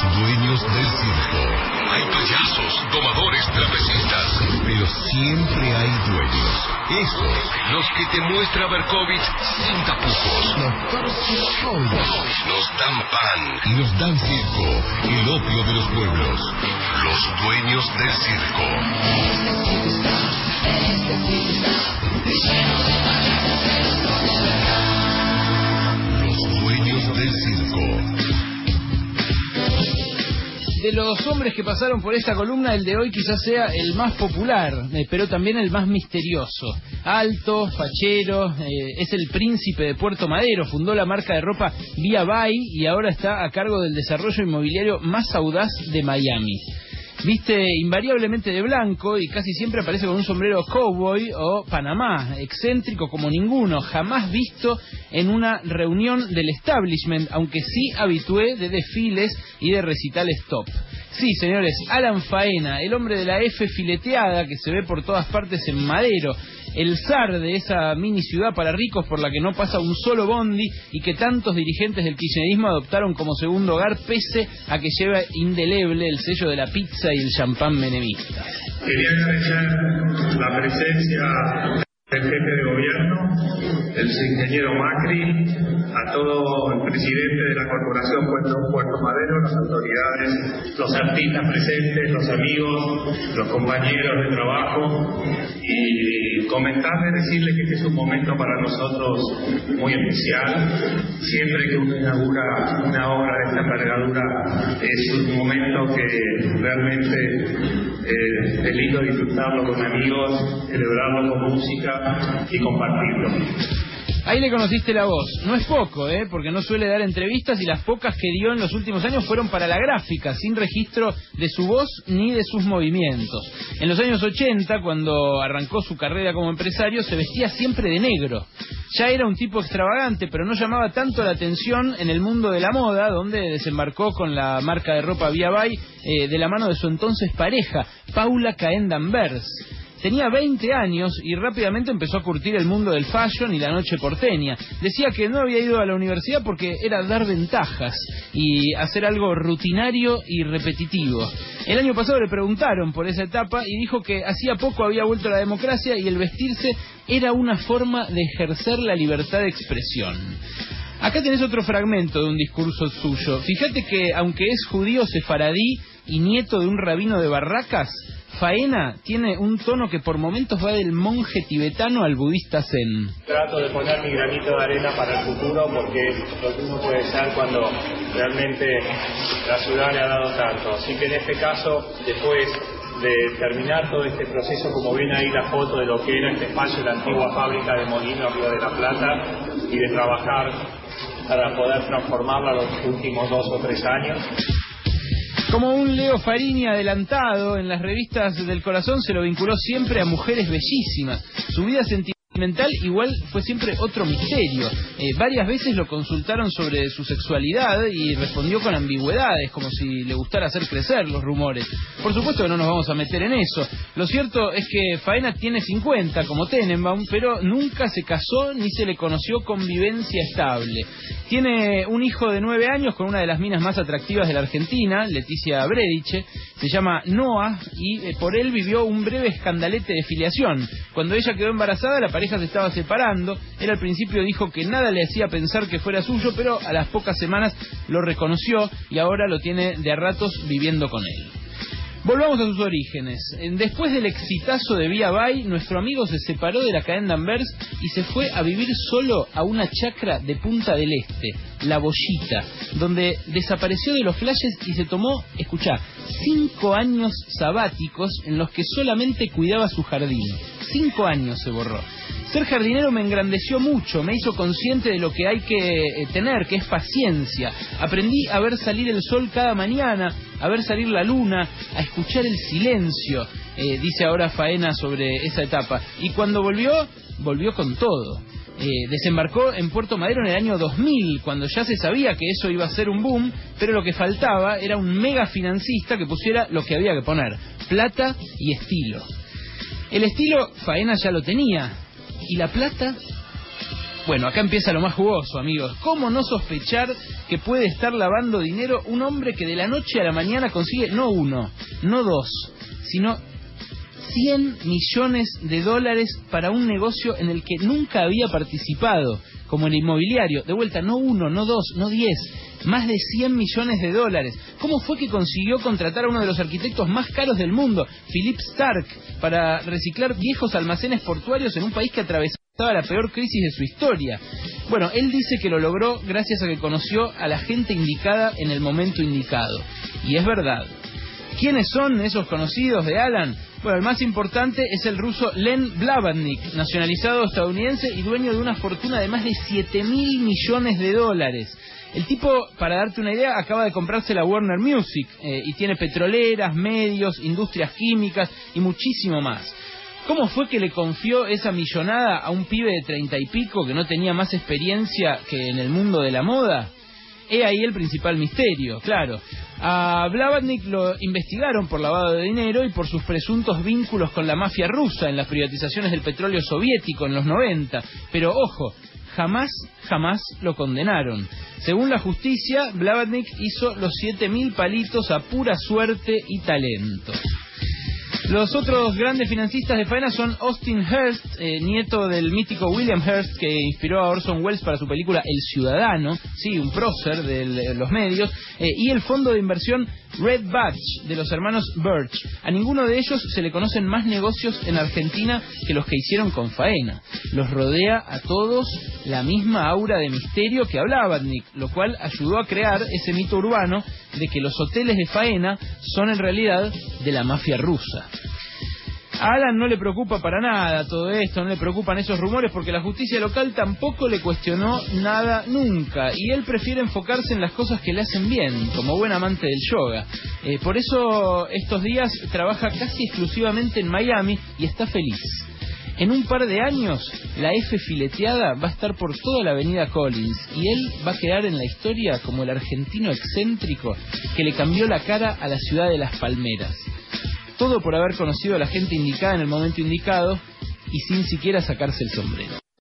dueños del circo. Hay payasos, domadores, trapecistas, pero siempre hay dueños. Esos, los que te muestra Berkovich sin tapujos. Nos dan pan y nos dan circo, el opio de los pueblos. Los dueños del circo. Los dueños del circo. De los hombres que pasaron por esta columna, el de hoy quizás sea el más popular, eh, pero también el más misterioso. Alto, fachero, eh, es el príncipe de Puerto Madero, fundó la marca de ropa Via Bay y ahora está a cargo del desarrollo inmobiliario más audaz de Miami. Viste invariablemente de blanco y casi siempre aparece con un sombrero cowboy o panamá, excéntrico como ninguno, jamás visto en una reunión del establishment, aunque sí habitué de desfiles y de recitales top. Sí, señores, Alan Faena, el hombre de la F fileteada que se ve por todas partes en Madero, el zar de esa mini ciudad para ricos por la que no pasa un solo bondi y que tantos dirigentes del kirchnerismo adoptaron como segundo hogar pese a que lleva indeleble el sello de la pizza y el champán menemista. Quería agradecer la presencia del jefe de gobierno, el ingeniero Macri, a todo el presidente de la Corporación Puerto, Puerto Madero, las autoridades, los artistas presentes, los amigos, los compañeros de trabajo y comentarle, decirle que este es un momento para nosotros muy especial. Siempre que uno inaugura una obra de esta envergadura es un momento que realmente eh, es lindo disfrutarlo con amigos, celebrarlo con música y compartirlo. Ahí le conociste la voz. No es poco, ¿eh? porque no suele dar entrevistas y las pocas que dio en los últimos años fueron para la gráfica, sin registro de su voz ni de sus movimientos. En los años 80, cuando arrancó su carrera como empresario, se vestía siempre de negro. Ya era un tipo extravagante, pero no llamaba tanto la atención en el mundo de la moda, donde desembarcó con la marca de ropa Via Bay eh, de la mano de su entonces pareja, Paula Caen Danvers. Tenía 20 años y rápidamente empezó a curtir el mundo del fashion y la noche porteña. Decía que no había ido a la universidad porque era dar ventajas y hacer algo rutinario y repetitivo. El año pasado le preguntaron por esa etapa y dijo que hacía poco había vuelto a la democracia y el vestirse era una forma de ejercer la libertad de expresión. Acá tenés otro fragmento de un discurso suyo. Fíjate que aunque es judío sefaradí y nieto de un rabino de Barracas, Faena tiene un tono que por momentos va del monje tibetano al budista zen. Trato de poner mi granito de arena para el futuro porque lo que uno puede ser cuando realmente la ciudad le ha dado tanto. Así que en este caso, después de terminar todo este proceso, como ven ahí la foto de lo que era este espacio, la antigua fábrica de Molino Río de la Plata, y de trabajar para poder transformarla los últimos dos o tres años. Como un Leo Farini adelantado en las revistas del corazón, se lo vinculó siempre a mujeres bellísimas. Su vida sentimental igual fue siempre otro misterio. Eh, varias veces lo consultaron sobre su sexualidad y respondió con ambigüedades, como si le gustara hacer crecer los rumores. Por supuesto que no nos vamos a meter en eso. Lo cierto es que Faena tiene 50, como Tenenbaum, pero nunca se casó ni se le conoció convivencia estable. Tiene un hijo de nueve años con una de las minas más atractivas de la Argentina, Leticia Brediche. Se llama Noah y eh, por él vivió un breve escandalete de filiación. Cuando ella quedó embarazada, la pareja se estaba separando. Él al principio dijo que nada le hacía pensar que fuera suyo, pero a las pocas semanas lo reconoció y ahora lo tiene de a ratos viviendo con él. Volvamos a sus orígenes. Después del exitazo de Vía Bay, nuestro amigo se separó de la cadena Danvers y se fue a vivir solo a una chacra de Punta del Este, La Bollita, donde desapareció de los flashes y se tomó, escuchá, cinco años sabáticos en los que solamente cuidaba su jardín. Cinco años se borró. Ser jardinero me engrandeció mucho, me hizo consciente de lo que hay que eh, tener, que es paciencia. Aprendí a ver salir el sol cada mañana, a ver salir la luna, a escuchar el silencio, eh, dice ahora Faena sobre esa etapa. Y cuando volvió, volvió con todo. Eh, desembarcó en Puerto Madero en el año 2000, cuando ya se sabía que eso iba a ser un boom, pero lo que faltaba era un mega financista que pusiera lo que había que poner, plata y estilo. El estilo Faena ya lo tenía, ¿Y la plata? Bueno, acá empieza lo más jugoso, amigos. ¿Cómo no sospechar que puede estar lavando dinero un hombre que de la noche a la mañana consigue no uno, no dos, sino 100 millones de dólares para un negocio en el que nunca había participado, como el inmobiliario. De vuelta, no uno, no dos, no diez, más de 100 millones de dólares. ¿Cómo fue que consiguió contratar a uno de los arquitectos más caros del mundo, Philip Stark, para reciclar viejos almacenes portuarios en un país que atravesaba la peor crisis de su historia? Bueno, él dice que lo logró gracias a que conoció a la gente indicada en el momento indicado. Y es verdad. ¿Quiénes son esos conocidos de Alan? Bueno, el más importante es el ruso Len Blavatnik, nacionalizado estadounidense y dueño de una fortuna de más de 7 mil millones de dólares. El tipo, para darte una idea, acaba de comprarse la Warner Music eh, y tiene petroleras, medios, industrias químicas y muchísimo más. ¿Cómo fue que le confió esa millonada a un pibe de treinta y pico que no tenía más experiencia que en el mundo de la moda? He ahí el principal misterio, claro. A Blavatnik lo investigaron por lavado de dinero y por sus presuntos vínculos con la mafia rusa en las privatizaciones del petróleo soviético en los 90. Pero ojo, jamás, jamás lo condenaron. Según la justicia, Blavatnik hizo los 7.000 palitos a pura suerte y talento. Los otros grandes financistas de faena son Austin Hearst, eh, nieto del mítico William Hearst, que inspiró a Orson Welles para su película El Ciudadano, sí, un prócer de los medios, eh, y el fondo de inversión Red Batch de los hermanos Birch. A ninguno de ellos se le conocen más negocios en Argentina que los que hicieron con faena. Los rodea a todos la misma aura de misterio que hablaba Nick, lo cual ayudó a crear ese mito urbano de que los hoteles de faena son en realidad de la mafia rusa. Alan no le preocupa para nada todo esto, no le preocupan esos rumores porque la justicia local tampoco le cuestionó nada nunca y él prefiere enfocarse en las cosas que le hacen bien, como buen amante del yoga. Eh, por eso estos días trabaja casi exclusivamente en Miami y está feliz. En un par de años, la F fileteada va a estar por toda la avenida Collins y él va a quedar en la historia como el argentino excéntrico que le cambió la cara a la ciudad de las palmeras. Todo por haber conocido a la gente indicada en el momento indicado y sin siquiera sacarse el sombrero.